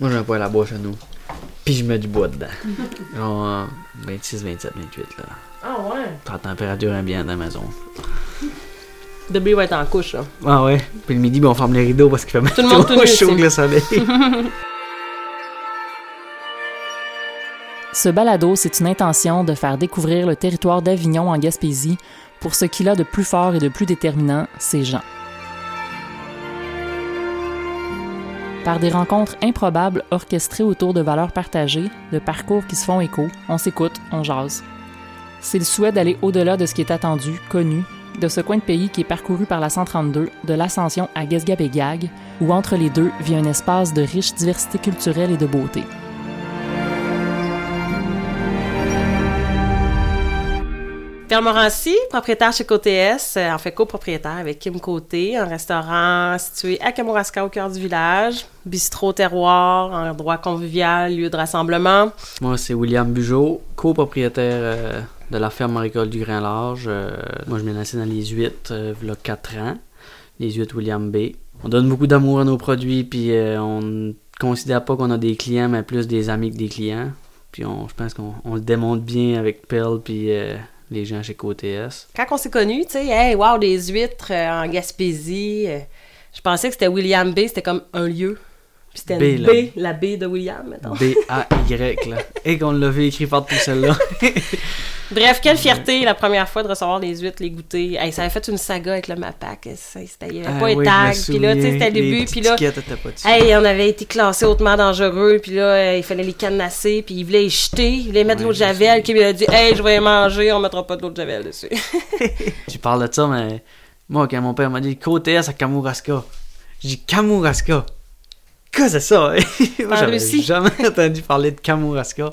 Moi, j'ai un poêle à bois chez nous. Puis je mets du bois dedans. Genre 26, 27, 28, là. Ah ouais. La température ambiante dans la maison. Debbie va être en couche, là. Ah ouais. Puis le midi, ben, on ferme les rideaux parce qu'il fait Tout le monde nu chaud le soleil. Ce balado, c'est une intention de faire découvrir le territoire d'Avignon en Gaspésie pour ce qu'il a de plus fort et de plus déterminant, ses gens. Par des rencontres improbables orchestrées autour de valeurs partagées, de parcours qui se font écho, on s'écoute, on jase. C'est le souhait d'aller au-delà de ce qui est attendu, connu, de ce coin de pays qui est parcouru par la 132, de l'Ascension à Guesgabégag, où entre les deux vit un espace de riche diversité culturelle et de beauté. Pierre Morancy, propriétaire chez Côté S, euh, en fait copropriétaire avec Kim Côté, un restaurant situé à Kamouraska au cœur du village, bistrot terroir, endroit convivial, lieu de rassemblement. Moi, c'est William Bugeaud, copropriétaire euh, de la ferme maricole du Grand Large. Euh, moi, je m'ai lancé dans les huîtres euh, il y a 4 ans. Les huîtres William B. On donne beaucoup d'amour à nos produits, puis on ne considère pas qu'on a des clients, mais plus des amis que des clients. Puis on, je pense qu'on on le démontre bien avec Pearl, puis les gens chez Côté S. Quand on s'est connus, tu sais, hey, wow, des huîtres euh, en Gaspésie. euh, je pensais que c'était William B, c'était comme un lieu. Puis c'était une B, B, la B de William, mettons. B-A-Y, là. Et qu'on l'avait écrit partout celle-là. Bref, quelle fierté la première fois de recevoir des huîtres, les goûter. Hey, ça avait fait une saga avec le MAPAC. Il n'y avait Ah pas oui, les tags. Puis là, c'était le les début. Puis là, pas. Hey, on avait été classé hautement dangereux, puis là, euh, il fallait les cadenasser, puis il voulait les jeter, il voulait mettre de l'eau de Ouais, javel, qui lui a dit « Hey, je vais les manger, on mettra pas de l'eau de javel dessus. Tu parles de ça, mais moi, quand mon père m'a dit côté à Kamouraska, j'ai dit Kamouraska? Qu'est-ce que c'est ça? moi, j'avais jamais entendu parler de Kamouraska.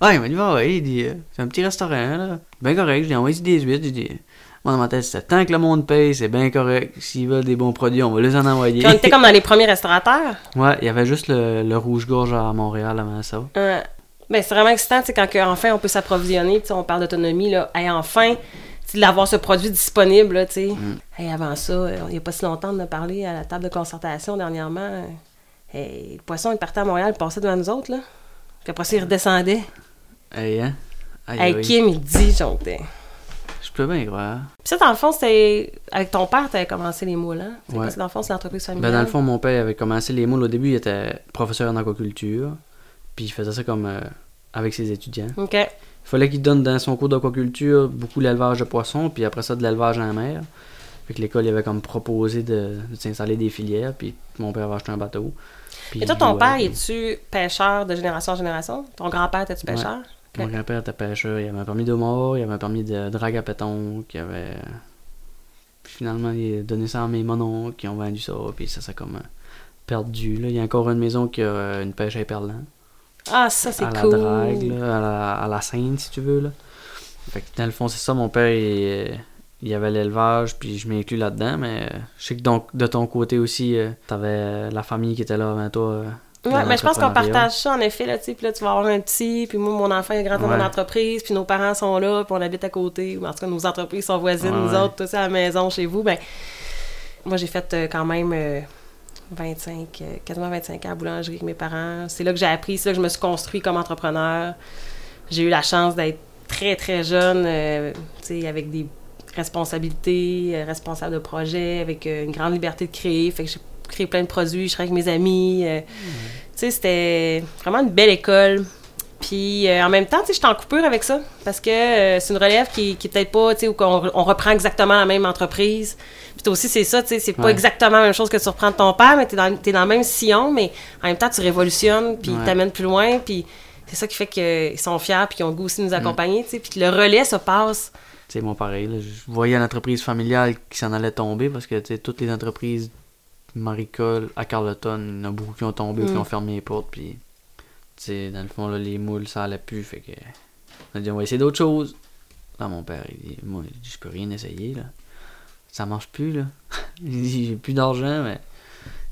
Ah, il m'a dit, ouais, il dit, euh, c'est un petit restaurant, là. Ben correct, j'ai envoyé des huîtres, j'ai dit, moi, dans ma tête, c'est tant que le monde paye, c'est bien correct. S'ils veulent des bons produits, on va les en envoyer. Puis on était comme dans les premiers restaurateurs. ouais, il y avait juste le, le rouge-gorge à Montréal avant ça. Euh, ben, c'est vraiment excitant, tu sais, quand enfin on peut s'approvisionner, tu sais, on parle d'autonomie, là. Hey, enfin, d'avoir ce produit disponible, tu sais. Mm. Hey, avant ça, euh, il n'y a pas si longtemps, on a parlé à la table de concertation dernièrement. Hey, le poisson, il partait à Montréal, il passait devant nous autres, là. Puis après ça, il redescendait. Hey, hein? Aïe, Hey, aïe. Kim, il dit, j'étais. Je peux bien croire. Puis ça, dans le fond, c'était. Avec ton père, t'avais commencé les moules, hein? C'est Ouais. quoi, c'est dans le fond, c'est l'entreprise familiale. Ben, dans le fond, mon père avait commencé les moules au début, il était professeur en aquaculture. Puis il faisait ça comme euh, avec ses étudiants. OK. Il fallait qu'il donne dans son cours d'aquaculture beaucoup l'élevage de poissons, puis après ça de l'élevage en mer. Fait que l'école il avait comme proposé de, de s'installer des filières, puis mon père avait acheté un bateau. Puis Et toi, il ton jouait, père, puis es-tu pêcheur de génération en génération? Ton grand-père, était-tu Ouais. pêcheur? Mon grand-père était pêcheur, il avait un permis de mort, il avait un permis de drague à péton, qui avait. Puis finalement, il a donné ça à mes mononcles qui ont vendu ça, puis ça s'est comme euh, perdu. Là. Il y a encore une maison qui a euh, une pêche à. Ah, ça, c'est à la cool. drague, là, à, la, à la Seine, si tu veux. Là. Fait que dans le fond, c'est ça, mon père, il, il y avait l'élevage, puis je m'inclus là-dedans, mais euh, je sais que donc, de ton côté aussi, euh, t'avais euh, la famille qui était là avant toi. euh, Ouais, mais je pense qu'on partage ça, en effet, là, tu sais, puis là, tu vas avoir un petit, puis moi, mon enfant, il est grand dans Ouais. mon entreprise, puis nos parents sont là, puis on habite à côté, ou en tout cas, nos entreprises sont voisines, Ouais, nous autres, tous à la maison, chez vous, ben, moi, j'ai fait euh, quand même euh, 25, euh, quasiment 25 ans à boulangerie avec mes parents. C'est là que j'ai appris, c'est là que je me suis construit comme entrepreneur. J'ai eu la chance d'être très, très jeune, tu sais, avec des responsabilités, euh, responsable de projet, avec euh, une grande liberté de créer, fait que j'ai créé plein de produits, je travaille avec mes amis, euh, tu sais, c'était vraiment une belle école. Puis euh, en même temps, tu sais, j'étais en coupure avec ça parce que euh, c'est une relève qui, qui est peut-être pas, tu sais, où on, on reprend exactement la même entreprise. Puis toi aussi, c'est ça, tu sais, c'est pas Ouais. exactement la même chose que tu reprends de ton père, mais t'es dans, t'es dans le même sillon, mais en même temps, tu révolutionnes, puis Ouais. t'amènes plus loin, puis c'est ça qui fait qu'ils sont fiers, puis qu'ils ont le goût aussi de nous accompagner, tu sais, puis le relais se passe. Tu sais, moi, pareil, là, je voyais l'entreprise familiale qui s'en allait tomber parce que, tu sais, toutes les entreprises maricoles à Carleton, il y en a beaucoup qui ont tombé ou qui Mm. ont fermé les portes, puis, tu sais, dans le fond, là, les moules, ça allait plus, fait que, on a dit, on va essayer d'autres choses. Là, mon père, il dit, moi, il dit, je peux rien essayer, là. Ça marche plus, là. il dit, j'ai plus d'argent, mais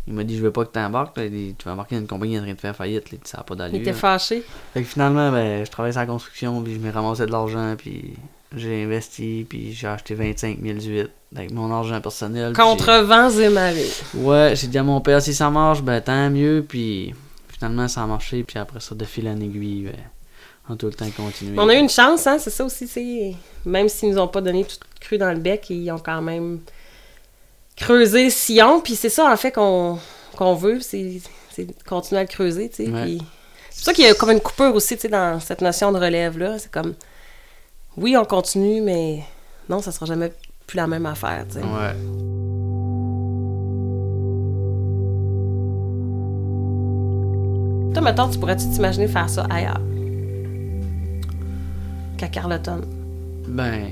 il m'a dit, je veux pas que t'embarques. Il tu vas embarquer dans une compagnie en train de faire faillite, là. Il ça n'a pas Il d'allure. était fâché. Fait que finalement, ben, je travaillais sur la construction, puis je m'ai ramassé de l'argent, puis j'ai investi, puis j'ai acheté 25 000 huîtres avec mon argent personnel. Contre vents et marées. Ouais, j'ai dit à mon père, si ça marche, ben tant mieux, puis finalement, ça a marché, puis après ça, de fil en aiguille, ben, on a tout le temps continué. On a eu une chance, hein, c'est ça aussi, c'est même s'ils nous ont pas donné tout cru dans le bec, ils ont quand même creusé le sillon, puis c'est ça en fait qu'on veut, c'est c'est continuer à le creuser, tu sais. Ouais. puis C'est pour ça qu'il y a comme une coupure aussi, tu sais, dans cette notion de relève-là. C'est comme, oui, on continue, mais non, ça sera jamais plus la même affaire, tu sais. Ouais. Toi, mettons, tu pourrais-tu t'imaginer faire ça ailleurs? Qu'à Carleton. Ben.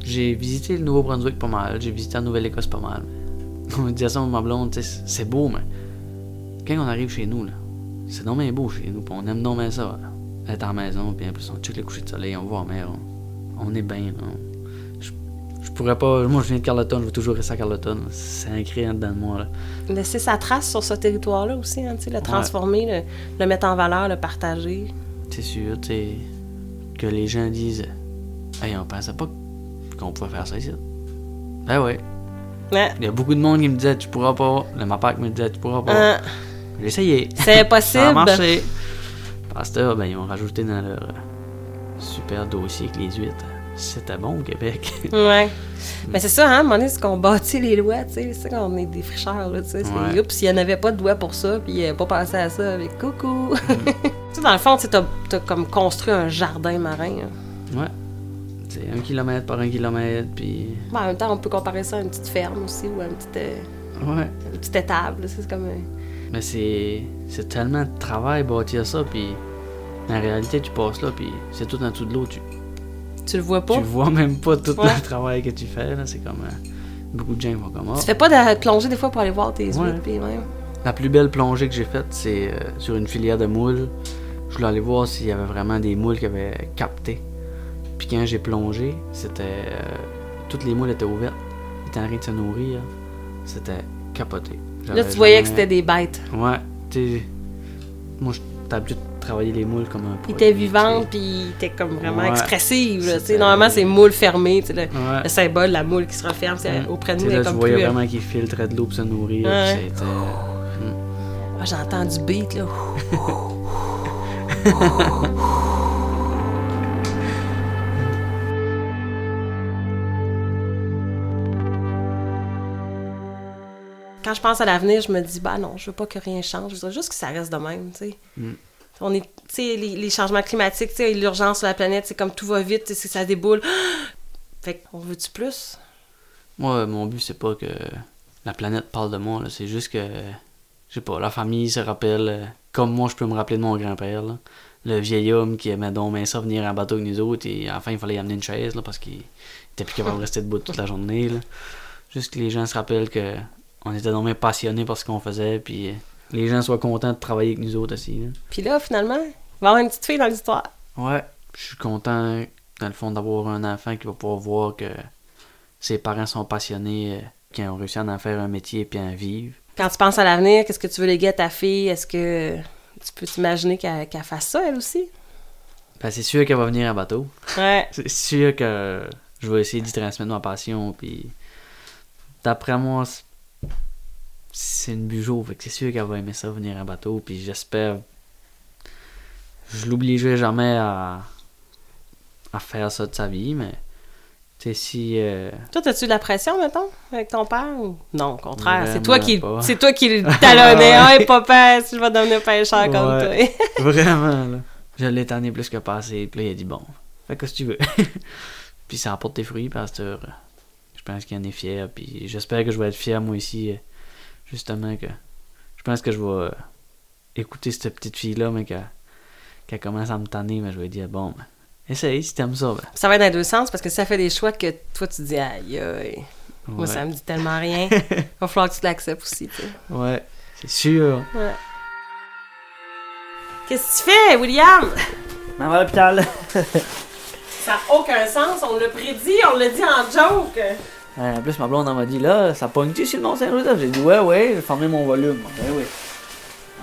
J'ai visité le Nouveau-Brunswick pas mal. J'ai visité la Nouvelle-Écosse pas mal. On me disait ça, ma blonde, c'est beau, mais. Quand on arrive chez nous, là, c'est non bien beau chez nous, pis on aime non bien ça. là. Être en maison, puis en plus, on check le coucher de soleil, on voit la mer, on, on est bien. Je, je pourrais pas. Moi, je viens de Carleton, je veux toujours rester à Carleton. C'est ancré en dedans de moi, là. Laisser sa trace sur ce territoire-là aussi, hein, le transformer, le, le mettre en valeur, le partager. C'est sûr, tu sais, que les gens disent Hey, on pensait pas qu'on pouvait faire ça ici. Ben ouais. Ouais. Il y a beaucoup de monde qui me disait Tu pourras pas. Le MAPAC me disait Tu pourras pas. Hein, J'ai essayé. c'est Ça a impossible. marché. Pasteur, ben, ils ont rajouté dans leur euh, super dossier avec les huîtres. C'était bon au Québec. Ouais. Mais c'est ça, hein, à un moment donné, c'est qu'on bâtit les lois, tu sais. C'est ça qu'on est des fricheurs, là, tu sais. C'est, Ouais. oups, s'il n'y en avait pas de doigts pour ça, puis il a pas pensé à ça avec coucou. tu sais, dans le fond, tu t'as comme construit un jardin marin. hein. ouais. C'est un kilomètre par un kilomètre, puis. Bon, en même temps, on peut comparer ça à une petite ferme aussi, ou à une petite, euh, Ouais. une petite étable, c'est comme... euh, Mais c'est. C'est tellement de travail bâtir ça, puis. En réalité, tu passes là, puis c'est tout en dessous de l'eau. Tu, Tu le vois pas? tu vois même pas tout Ouais. le travail que tu fais, là. C'est comme. euh, beaucoup de gens vont comme. Ah. Tu fais pas de plongée des fois pour aller voir tes Ouais. puis ouais. La plus belle plongée que j'ai faite, c'est euh, sur une filière de moules. Je voulais aller voir s'il y avait vraiment des moules qui avaient capté. Puis quand j'ai plongé, c'était. euh, toutes les moules étaient ouvertes. Ils étaient en train de se nourrir. C'était capoté. Là, tu voyais que c'était des bêtes. Ouais, tu sais, Moi, j'étais habitué de travailler les moules comme un étaient tu vivantes, sais. puis ils étaient comme vraiment Ouais. là, Normalement, c'est moule fermée, tu sais, le, Ouais. le symbole, la moule qui se referme, c'est Mm. auprès de nous, est là, tu voyais plus... vraiment qu'ils filtraient de l'eau pour se nourrir. Ouais. puis C'était. mm. Ah, J'entends du beat, là. Quand je pense à l'avenir, je me dis, bah non, je veux pas que rien change. Je voudrais juste que ça reste de même, tu sais. Mm. On est, tu sais, les, les changements climatiques, tu sais, l'urgence sur la planète, c'est comme tout va vite, sais, ça déboule. Fait qu'on veut-tu plus? Moi, mon but, c'est pas que la planète parle de moi. C'est juste que, je sais pas, la famille se rappelle, euh, comme moi, je peux me rappeler de mon grand-père. Le vieil homme qui aimait donc bien ça venir en bateau avec nous autres, et enfin, il fallait y amener une chaise, là, parce qu'il était plus capable de rester debout toute la journée, là. Juste que les gens se rappellent que on était bien passionnés par ce qu'on faisait, puis euh, les gens soient contents de travailler avec nous autres aussi. Puis là, finalement, il va y avoir une petite fille dans l'histoire. Ouais, je suis content, dans le fond, d'avoir un enfant qui va pouvoir voir que ses parents sont passionnés, euh, qui ont réussi à en faire un métier et à en vivre. Quand tu penses à l'avenir, qu'est-ce que tu veux léguer à ta fille? Est-ce que tu peux t'imaginer qu'elle fasse ça, elle aussi? Ben, c'est sûr qu'elle va venir en bateau. Ouais. C'est sûr que je vais essayer d'y transmettre ma passion, puis d'après moi, une bugeot, fait que c'est sûr qu'elle va aimer ça, venir en bateau, puis j'espère... Je l'obligerai jamais à... à faire ça de sa vie, mais... Tu sais, si... euh, Toi, as-tu de la pression, mettons, avec ton père? Ou... Non, au contraire. C'est toi qui c'est toi qui le talonnais. Hey, papa, si je vais devenir pêcheur comme Ouais. toi. Vraiment, là. Je l'ai tanné plus que passé. Puis là, il a dit bon, fais que ce que tu veux. puis ça apporte des fruits, pasteur. Je pense qu'il en est fier. Puis j'espère que je vais être fier, moi aussi. Justement, que. Je pense que je vais euh, écouter cette petite fille-là, mais qu'elle commence à me tanner. Mais je vais dire bon, ben, essaye si t'aimes ça. Ben. Ça va être dans les deux sens parce que ça fait des choix que toi, tu dis aïe, aïe. Moi, Ouais. ça me dit tellement rien. Il va falloir que tu l'acceptes aussi, tu sais. Ouais, c'est sûr. Ouais. Qu'est-ce que tu fais, William? On va à l'hôpital. Ça n'a aucun sens. On l'a prédit, on l'a dit en joke. En plus, ma blonde m'a dit là, ça pogne-tu sur le Mont-Saint-Joseph? J'ai dit ouais, ouais, j'ai fermé mon volume. Ben oui.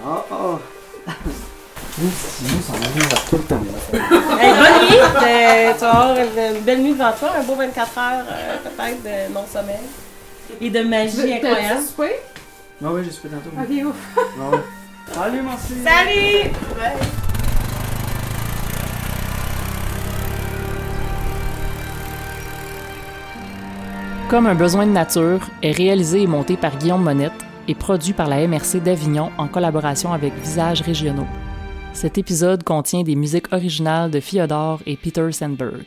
Oh, oh. Sinon, ça m'arrive à tout le temps. Hey, bonne nuit! Euh, tu vas avoir une, belle nuit devant toi, un beau 24 heures euh, peut-être de non-sommeil. Et de magie incroyable. Ah oui, j'ai souffert tantôt. Ok, ouf. Bon. Salut, merci. Salut! Comme un besoin de nature est réalisé et monté par Guillaume Monette et produit par la MRC d'Avignon en collaboration avec Visages régionaux. Cet épisode contient des musiques originales de Fyodor et Peter Sandberg.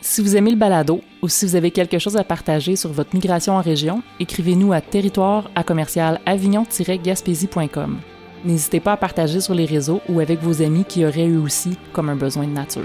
Si vous aimez le balado ou si vous avez quelque chose à partager sur votre migration en région, écrivez-nous à territoire à commercial avignon-gaspésie.com. N'hésitez pas à partager sur les réseaux ou avec vos amis qui auraient eu aussi comme un besoin de nature.